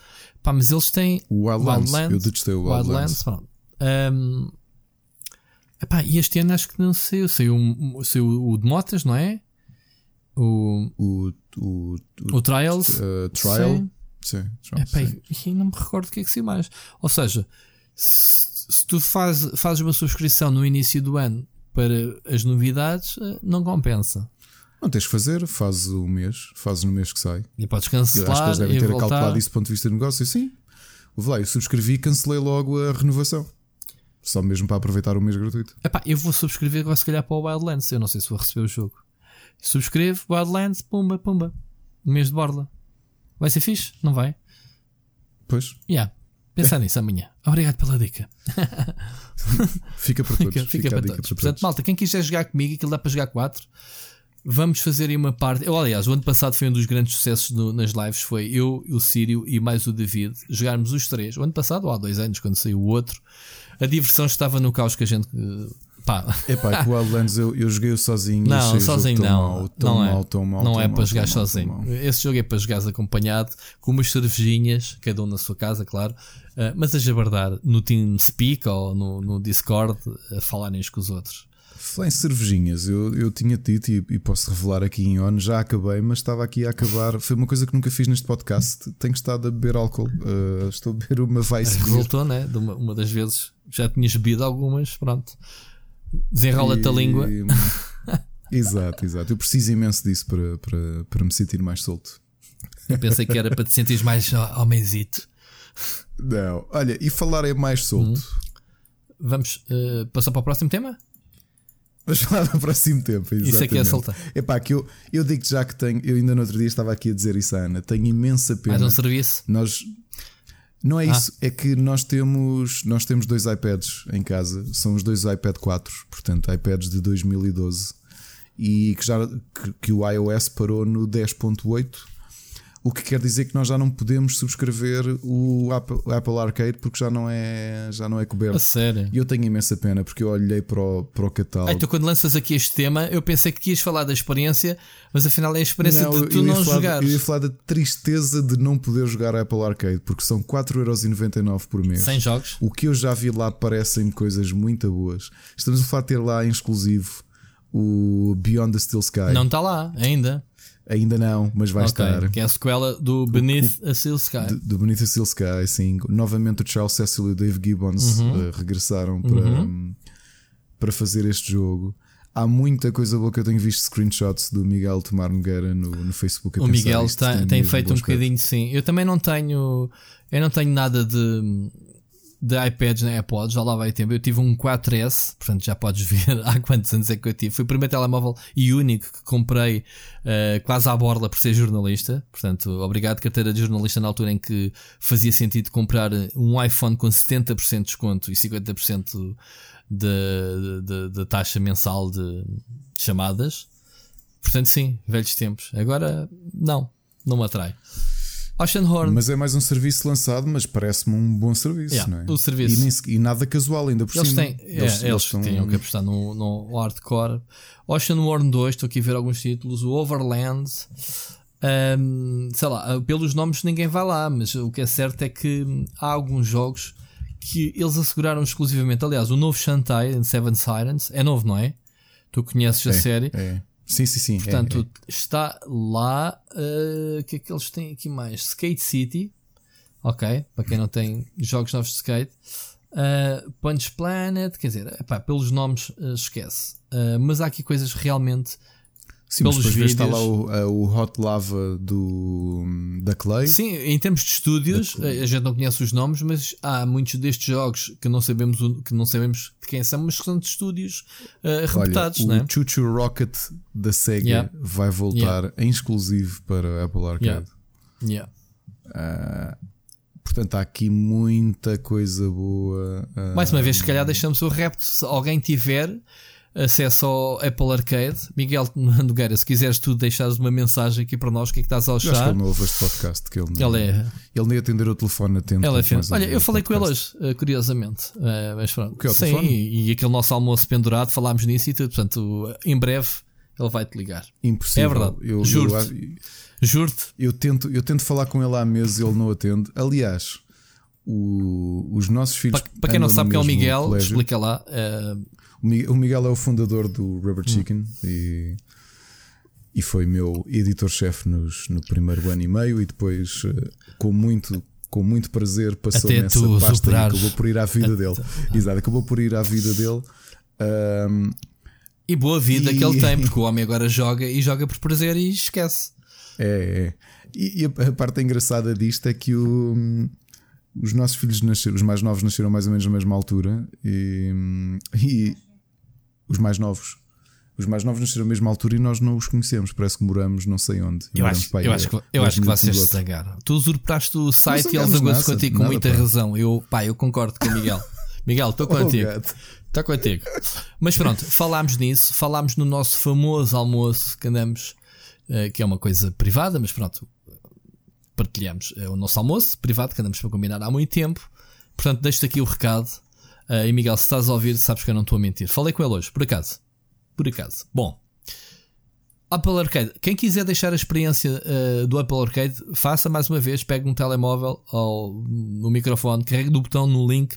pá, mas eles têm o Wildlands. Wildlands eu detestei o Wildlands. Wildlands um, epá, e este ano acho que não sei, saiu, saiu o de motas, não é? O, o, o, o, o Trials. Uh, trial. Sim. Sim, Epá, e não me recordo o que é que se mais. Ou seja, se, se tu faz, fazes uma subscrição no início do ano para as novidades, eh, não compensa. Não tens que fazer, fazes o mês, fazes no mês que sai. E podes cancelar. Eu acho que eles devem ter voltar. calculado isso do ponto de vista de negócio. Sim, vou lá, eu subscrevi e cancelei logo a renovação. Só mesmo para aproveitar o mês gratuito. Epá, eu vou subscrever agora se calhar para o Wildlands. Eu não sei se vou receber o jogo. Subscrevo, Wildlands, pumba, pumba. Mês de borla. Vai ser fixe? Não vai? Pois. Yeah. Pensar nisso amanhã. Obrigado pela dica. fica para todos. Fica, fica, fica para, todos. para Portanto, malta, quem quiser jogar comigo, aquilo dá para jogar 4. Vamos fazer aí uma parte. Eu, aliás, o ano passado foi um dos grandes sucessos no, nas lives. Foi eu, o Sírio e mais o David jogarmos os três. O ano passado, ou há dois anos, quando saiu o outro. A diversão estava no caos que a gente Pá. Epá, com o Wildlands eu, eu joguei sozinho. Não, sozinho não. Mal, não mal, é. tão mal, não tão é mal, para jogar sozinho. Esse jogo é para jogares acompanhado, com umas cervejinhas, cada um na sua casa, claro. Uh, mas a jabardar no TeamSpeak ou no, no Discord, a falarem uns com os outros. Falar em cervejinhas, eu, eu tinha dito e, e, posso revelar aqui em on, já acabei, mas estava aqui a acabar. Foi uma coisa que nunca fiz neste podcast. Tenho estado a beber álcool. Uh, estou a beber uma Vice. Resultou, né? De uma, uma das vezes já tinhas bebido algumas, pronto. Desenrola-te a língua. exato, exato. Eu preciso imenso disso para, para, para me sentir mais solto. Eu pensei que era para te sentir mais homenzito. Não, olha, e falar é mais solto. Uhum. Vamos uh, passar para o próximo tema? Vamos falar do próximo tempo. Exatamente. Isso aqui é soltar. Epá, que eu, eu digo já que tenho. Eu ainda no outro dia estava aqui a dizer isso à Ana. Tenho imensa pena. Mais um serviço? Nós não é ah. isso, é que nós temos, nós temos dois iPads em casa, são os dois iPad 4, portanto, iPads de 2012, e que, já, que, que o iOS parou no 10.8 o que quer dizer que nós já não podemos subscrever o Apple, Apple Arcade porque já não é, já não é coberto. A sério? E eu tenho imensa pena porque eu olhei para o, para o catálogo. Ah, então quando lanças aqui este tema, eu pensei que ias falar da experiência, mas afinal é a experiência não, de tu não jogares. Eu ia falar da tristeza de não poder jogar Apple Arcade porque são 4,99€ por mês. Sem jogos. O que eu já vi lá parecem coisas muito boas. Estamos a falar de ter lá em exclusivo o Beyond the Steel Sky. Não está lá ainda. Ainda não, mas vai okay, estar. Que é a sequela do Beneath o, o, a Steel Sky. Do, do, Beneath a Steel Sky, sim. Novamente o Charles Cecil e o Dave Gibbons uhum. uh, regressaram para, uhum. um, para fazer este jogo. há muita coisa boa que eu tenho visto screenshots do Miguel Tomar Nogueira no, no Facebook. o Miguel tem, tem feito um bocadinho, sim. Eu também não tenho, eu não tenho nada de, de iPads nem AirPods, já lá vai tempo. Eu tive um 4S, portanto já podes ver há quantos anos é que eu tive. Foi o primeiro telemóvel e único que comprei uh, quase à borla por ser jornalista. Portanto, obrigado carteira de jornalista na altura em que fazia sentido comprar um iPhone com 70% de desconto e 50% de, de, de, taxa mensal de chamadas. Portanto, sim, velhos tempos. Agora, não, não me atrai. Oceanhorn. Mas é mais um serviço lançado, mas parece-me um bom serviço, yeah, não é? O serviço. E, nem, e, nada casual, ainda por eles cima. Têm, eles, é, eles, eles estão... tinham que apostar no, no hardcore. Oceanhorn 2, estou aqui a ver alguns títulos. O Overland. Um, sei lá, pelos nomes ninguém vai lá, mas o que é certo é que há alguns jogos que eles asseguraram exclusivamente. Aliás, o novo Shantae em Seven Sirens é novo, não é? Tu conheces a é, série? É. Sim, sim, sim. Portanto, é, é. está lá. Uh, o que é que eles têm aqui mais? Skate City. Ok, para quem não tem jogos novos de skate. Uh, Punch Planet, quer dizer, epá, pelos nomes uh, esquece. mas há aqui coisas realmente Sim, pelos mas vídeos. está lá o, o, Hot Lava do, da Clay. Sim, em termos de estúdios, a gente não conhece os nomes, mas há muitos destes jogos que não sabemos, que não sabemos de quem são, mas que são de estúdios uh, reputados. Olha, o Choo Choo Rocket da Sega yeah. vai voltar yeah. em exclusivo para Apple Arcade. Yeah. Uh, portanto, há aqui muita coisa boa. Uh, Mais uma vez, se calhar deixamos o repto. Se alguém tiver acesso ao Apple Arcade. Miguel Nogueira, se quiseres tu deixares uma mensagem aqui para nós, o que é que estás a achar? Eu acho que ele não ouve este podcast. Que ele, não, ele, é... ele nem atender o telefone atento. Ele é Olha, eu falei podcast. com ele hoje, eh, curiosamente. Uh, mas pronto. O que é o Sim, telefone? E, aquele nosso almoço pendurado, falámos nisso e tudo. Portanto, em breve ele vai-te ligar. Impossível. É verdade. Eu, Juro-te. Eu, Juro-te. Eu tento, eu tento falar com ele há meses e ele não atende. Aliás, o, os nossos filhos. Para, para quem não sabe quem é o Miguel, colégio, explica lá. Uh, o Miguel é o fundador do Rubber hum. Chicken hum. e, e foi meu editor-chefe no primeiro ano e meio e depois, eh, com muito, com muito prazer, passou Até nessa pasta superares. e acabou por ir à vida dele. Exato, acabou por ir à vida dele. Um, e boa vida e... que ele tem, porque o homem agora joga e joga por prazer e esquece. É, é. E, e a, a, parte engraçada disto é que o, os nossos filhos nasceram, os mais novos nasceram mais ou menos na mesma altura e, e os mais novos. Os mais novos nasceram à mesma altura e nós não os conhecemos. Parece que moramos não sei onde. Eu acho, eu acho que, eu acho que vocês se zagaram. Tu usurpaste o site e eles agora contigo com muita pá. razão. Eu, pá, eu concordo com o Miguel. Miguel, estou oh, contigo. Estou contigo. Mas pronto, falámos nisso. Falámos no nosso famoso almoço que andamos, uh, que é uma coisa privada, mas pronto, partilhamos uh, o nosso almoço privado que andamos para combinar há muito tempo. Portanto, deixo-te aqui o recado. Uh, e Miguel, se estás a ouvir, sabes que eu não estou a mentir. Falei com ele hoje, por acaso. Por acaso. Bom. Apple Arcade. Quem quiser deixar a experiência uh, do Apple Arcade, faça mais uma vez. Pegue um telemóvel ou no microfone, carregue no botão no link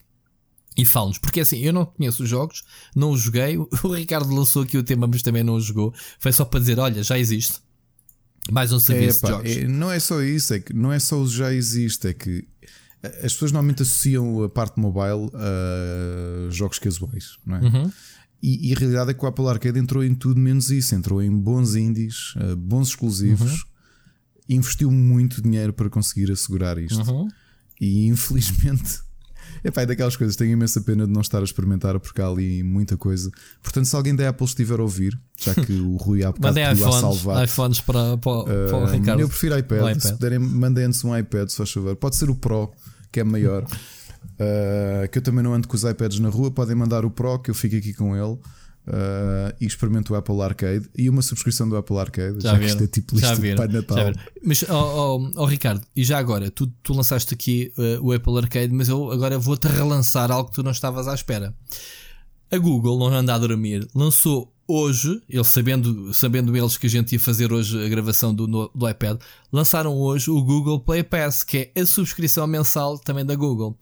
e fale-nos. Porque assim, eu não conheço os jogos, não os joguei. O Ricardo lançou aqui o tema, mas também não o jogou. Foi só para dizer: olha, já existe. Mais um serviço é, pá, de jogos. É, não é só isso, é que não é só o já existe, é que as pessoas normalmente associam a parte mobile a jogos casuais, não é? Uhum. E, e, a realidade é que o Apple Arcade entrou em tudo menos isso. Entrou em bons indies, eh, bons exclusivos, uhum. investiu muito dinheiro para conseguir assegurar isto. Uhum. E infelizmente. Epá, é daquelas coisas, tenho imensa pena de não estar a experimentar porque há ali muita coisa. Portanto, se alguém da Apple estiver a ouvir, já que o Rui há bocado mandem iPhones, a salvar. iPhones para, para, para o Ricardo. Eu prefiro iPad. iPad. Se puderem, mandem-nos um iPad, se faz favor. Pode ser o Pro que é maior. Uh, que eu também não ando com os iPads na rua. Podem mandar o Pro, que eu fico aqui com ele. Uh, e experimento o Apple Arcade e uma subscrição do Apple Arcade, já, já que isto é tipo lista de Pai Natal. Mas, oh, oh, oh, Ricardo, e já agora, tu, tu lançaste aqui uh, o Apple Arcade, mas eu agora vou-te relançar algo que tu não estavas à espera. A Google, não anda a dormir, lançou hoje, eles sabendo, sabendo eles que a gente ia fazer hoje a gravação do, no, do iPad, lançaram hoje o Google Play Pass, que é a subscrição mensal também da Google.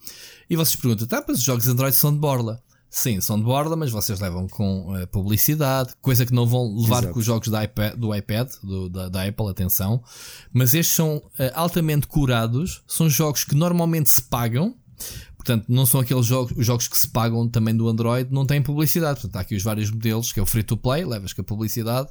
E vocês perguntam, tá, mas os jogos Android são de borla. Sim, são de borla, mas vocês levam com uh, publicidade, coisa que não vão levar Exato. com os jogos iPad, do iPad, do, da, da, Apple, atenção. Mas estes são uh, altamente curados, são jogos que normalmente se pagam, Portanto, não são aqueles jogos, os jogos que se pagam também do Android, não têm publicidade. Portanto, há aqui os vários modelos, que é o free to play, levas com a publicidade,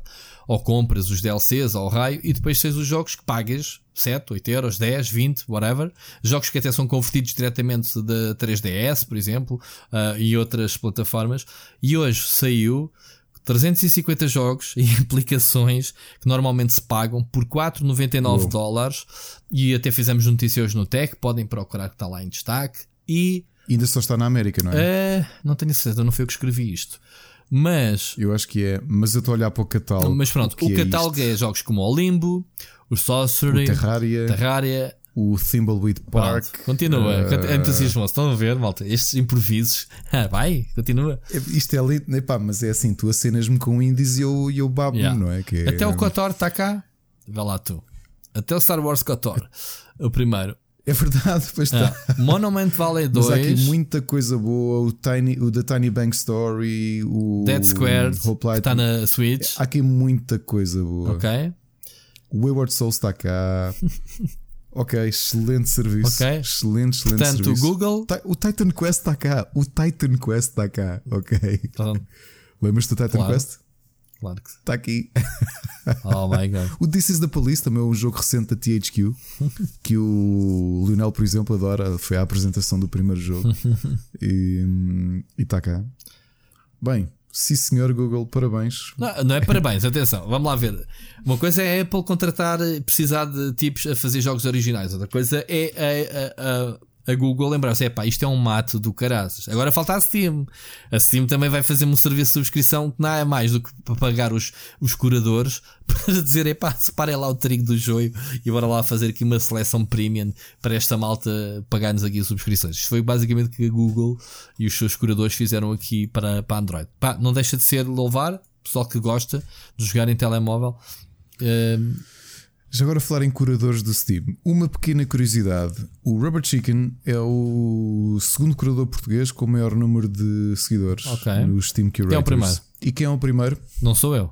ou compras os DLCs ao raio, e depois tens os jogos que pagas 7, 8 euros, 10, 20, whatever. Jogos que até são convertidos diretamente da 3DS, por exemplo, uh, e outras plataformas. E hoje saiu 350 jogos e aplicações que normalmente se pagam por 4,99 dólares. E até fizemos notícias hoje no Tech, podem procurar que está lá em destaque. E. Ainda só está na América, não é? Uh, não tenho certeza, não foi eu que escrevi isto. Mas. Eu acho que é, mas eu estou a olhar para o catálogo. Mas pronto, o, o é catálogo é, é, jogos como o Limbo, o Sorcery, o Terraria, Terraria o Thimbleweed Park. Pronto, continua, uh, é entusiasmoso. Estão a ver, malta? Estes improvisos. Ah, vai, continua. É, isto é lindo, epá, mas é assim: tu acenas-me com indies e eu, eu babo, yeah. não é? Que é... Até o Kotor está cá. Vê lá tu. Até o Star Wars Kotor. o primeiro. É verdade, pois está. Ah, Monument Valley 2. Mas há aqui muita coisa boa. O, Tiny, o The Tiny Bank Story, o Dead Squared, que está na Switch. Há aqui muita coisa boa. Ok. O Wayward Souls está cá. ok, excelente serviço. Ok. Excelente, excelente Portanto, serviço. o Google. O Titan Quest está cá. O Titan Quest está cá. Ok. Pronto. Lembras do Titan claro. Quest? Claro que Está aqui. Oh my god. o This is the Police também é um jogo recente da THQ que o Lionel, por exemplo, adora. Foi a apresentação do primeiro jogo e está cá. Bem, sim senhor Google, parabéns. Não, não é parabéns, atenção, vamos lá ver. Uma coisa é a Apple contratar, precisar de tipos a fazer jogos originais, outra coisa é a, a, a a Google lembrar-se: é pá, isto é um mato do caraças. Agora falta a Steam. A Steam também vai fazer um serviço de subscrição que não é mais do que para pagar os, os curadores para dizer: é pá, separem lá o trigo do joio e bora lá fazer aqui uma seleção premium para esta malta pagar-nos aqui as subscrições. Isto foi basicamente o que a Google e os seus curadores fizeram aqui para, para Android. Pá, não deixa de ser louvar, pessoal que gosta de jogar em telemóvel. Uh, já agora falar em curadores do Steam, uma pequena curiosidade: o Rubber Chicken é o segundo curador português com o maior número de seguidores okay. no Steam Curators. Quem é o primeiro? E quem é o primeiro? Não sou eu.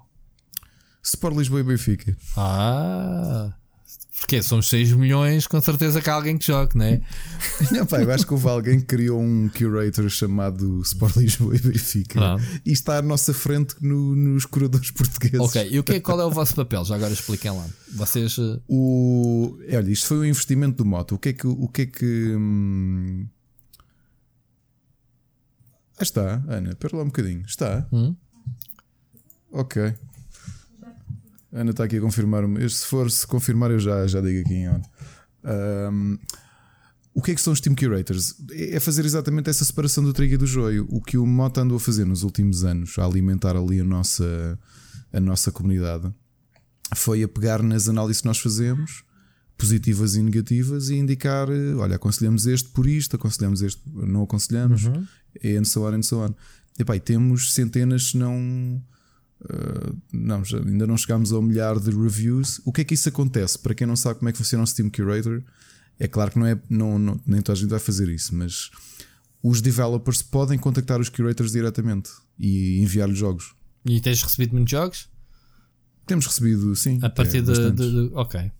Sport Lisboa e Benfica. Ah, porque somos 6 milhões, com certeza que há alguém que jogue, não é? Não, pá, eu acho que houve alguém que criou um curator chamado Sport Lisboa e Benfica Pronto. e está à nossa frente no, nos curadores portugueses. Ok, e o que é, qual é o vosso papel? Já agora expliquem lá. Vocês. Eh, o, olha, isto foi um investimento do Moto. O que é que. O que, é que hum... Ah, está, Ana, espera lá um bocadinho. Está. Hum? Ok. Ana está aqui a confirmar-me. Se for se confirmar, eu já, já digo aqui em on. Um, o que é que são os Team Curators? É fazer exatamente essa separação do trigo e do joio. O que o Mota andou a fazer nos últimos anos, a alimentar ali a nossa, a nossa comunidade, foi a pegar nas análises que nós fazemos, positivas e negativas, e indicar: olha, aconselhamos este por isto, aconselhamos este, não aconselhamos, uhum. and so on, and so on. E, pá, e temos centenas, se não Uh, não, já, ainda não chegámos ao milhar de reviews. O que é que isso acontece? Para quem não sabe como é que funciona o Steam Curator, é claro que não é, não, não, nem toda a gente vai fazer isso, mas os developers podem contactar os curators diretamente e enviar-lhes jogos. E tens recebido muitos jogos? Temos recebido, sim. A partir é, de, de, de, Ok.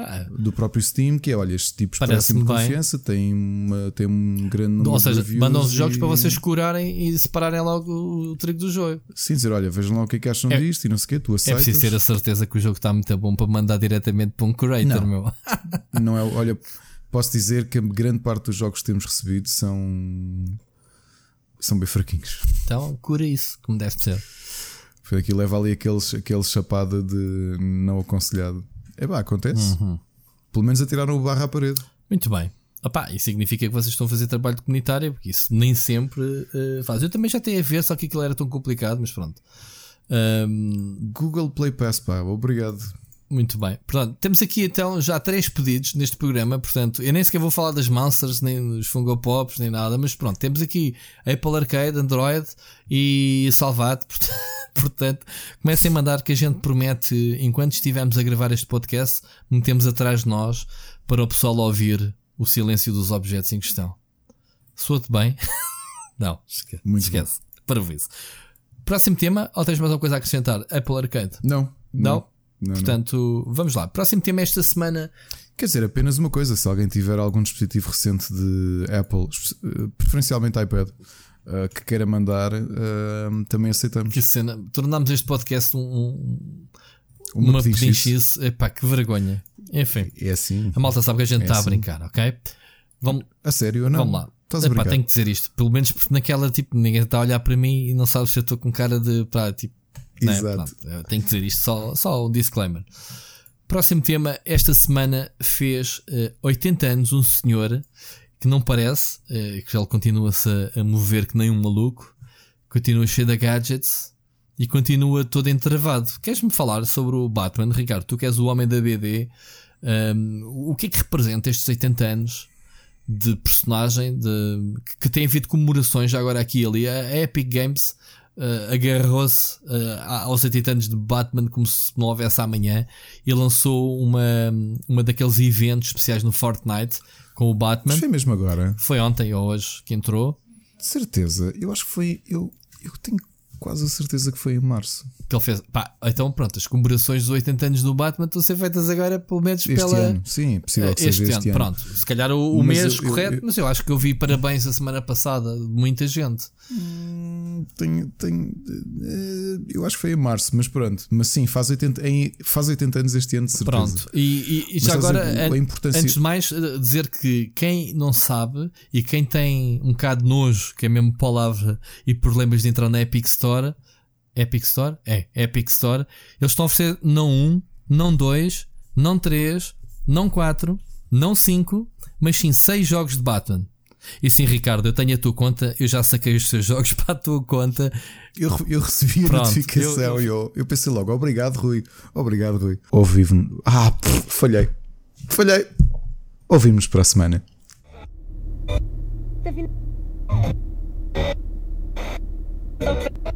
Ah, do próprio Steam, que é olha, estes tipos parecem de confiança, têm, uma, têm um grande número Ou seja, mandam os e... jogos para vocês curarem e separarem logo o trigo do joio. Sim, dizer, olha, vejam lá o que é que acham é, disto e não sei o quê, tu aceitas. É preciso ter a certeza que o jogo está muito bom para mandar diretamente para um curator, não. meu. não é, olha, posso dizer que a grande parte dos jogos que temos recebido são são bem fraquinhos. Então, cura isso, como deve ser. Foi aqui leva ali aqueles, aquele chapada de não aconselhado. É pá, acontece. Uhum. Pelo menos atiraram o barro à parede. Muito bem. Opa, isso significa que vocês estão a fazer trabalho comunitário, porque isso nem sempre uh, faz. Eu também já tenho a ver, só que aquilo era tão complicado, mas pronto. Um, Google Play Pass, pá, obrigado. Muito bem. Portanto, temos aqui então já três pedidos neste programa. Portanto, eu nem sequer vou falar das Monsters, nem dos Fungo Pops, nem nada. Mas pronto, temos aqui Apple Arcade, Android e Salvat. Portanto, comecem a mandar que a gente promete, enquanto estivermos a gravar este podcast, metemos atrás de nós para o pessoal ouvir o silêncio dos objetos em questão. Soa-te bem? Não, esquece. Muito esquece. Para isso. Próximo tema, ou tens mais alguma coisa a acrescentar? Apple Arcade? Não. Não? não? Não, Portanto, não. vamos lá. Próximo tema esta semana Quer dizer, apenas uma coisa: se alguém tiver algum dispositivo recente de Apple, eh, preferencialmente iPad, uh, que queira mandar, uh, também aceitamos. Que cena. Tornámos este podcast um, um uma, uma pedinchice. Epá, que vergonha. Enfim, é assim. A malta sabe que a gente está é assim. a brincar, ok? Vamos, a sério ou não? Vamos lá. Estás Epá, tenho que dizer isto. Pelo menos porque naquela, tipo, ninguém está a olhar para mim e não sabe se eu estou com cara de. Pá, tipo, né? Exato. Né? tenho que dizer isto, só, só um disclaimer. Próximo tema. Esta semana fez uh, 80 anos um senhor que não parece, uh, que ele continua-se a, a mover que nem um maluco, continua cheio de gadgets e continua todo entravado. Queres-me falar sobre o Batman, Ricardo? Tu que és o homem da BD, um, o que é que representa estes 80 anos de personagem de, que, tem havido comemorações já agora aqui e ali? A Epic Games uh, agarrou-se uh, aos 80 anos de Batman como se não houvesse amanhã e lançou uma, uma daqueles eventos especiais no Fortnite com o Batman. Mas foi mesmo agora? Foi ontem ou hoje que entrou. De certeza, eu acho que foi. Eu, eu tenho quase a certeza que foi em março. Que ele fez. Pá, então pronto, as comemorações dos 80 anos do Batman estão a ser feitas agora, pelo menos este pela. Ano. Sim, é possível que este seja este ano. ano. Pronto, se calhar o, o mês eu, correto, eu, eu, mas eu acho que eu vi parabéns a semana passada de muita gente. Hum, tenho, tenho, eh, eu acho que foi em março, mas pronto. Mas sim, faz 80, em, faz 80 anos este ano, de certeza. Pronto, e, e, e já agora, a, a importância... antes de mais, eh, dizer que quem não sabe e quem tem um bocado de nojo, que é mesmo palavra, e problemas de entrar na Epic Store Epic Store? É, Epic Store. Eles estão a oferecer não um, não dois, não três, não quatro, não cinco, mas sim seis jogos de Batman. E sim, Ricardo, eu tenho a tua conta, eu já saquei os seus jogos para a tua conta. Eu, eu recebi Pronto, a notificação eu, eu... e eu, eu, pensei logo: obrigado, Rui. Obrigado, Rui. Ouvimos. Ah, pff, falhei. Falhei. Ouvimos para a semana. Tá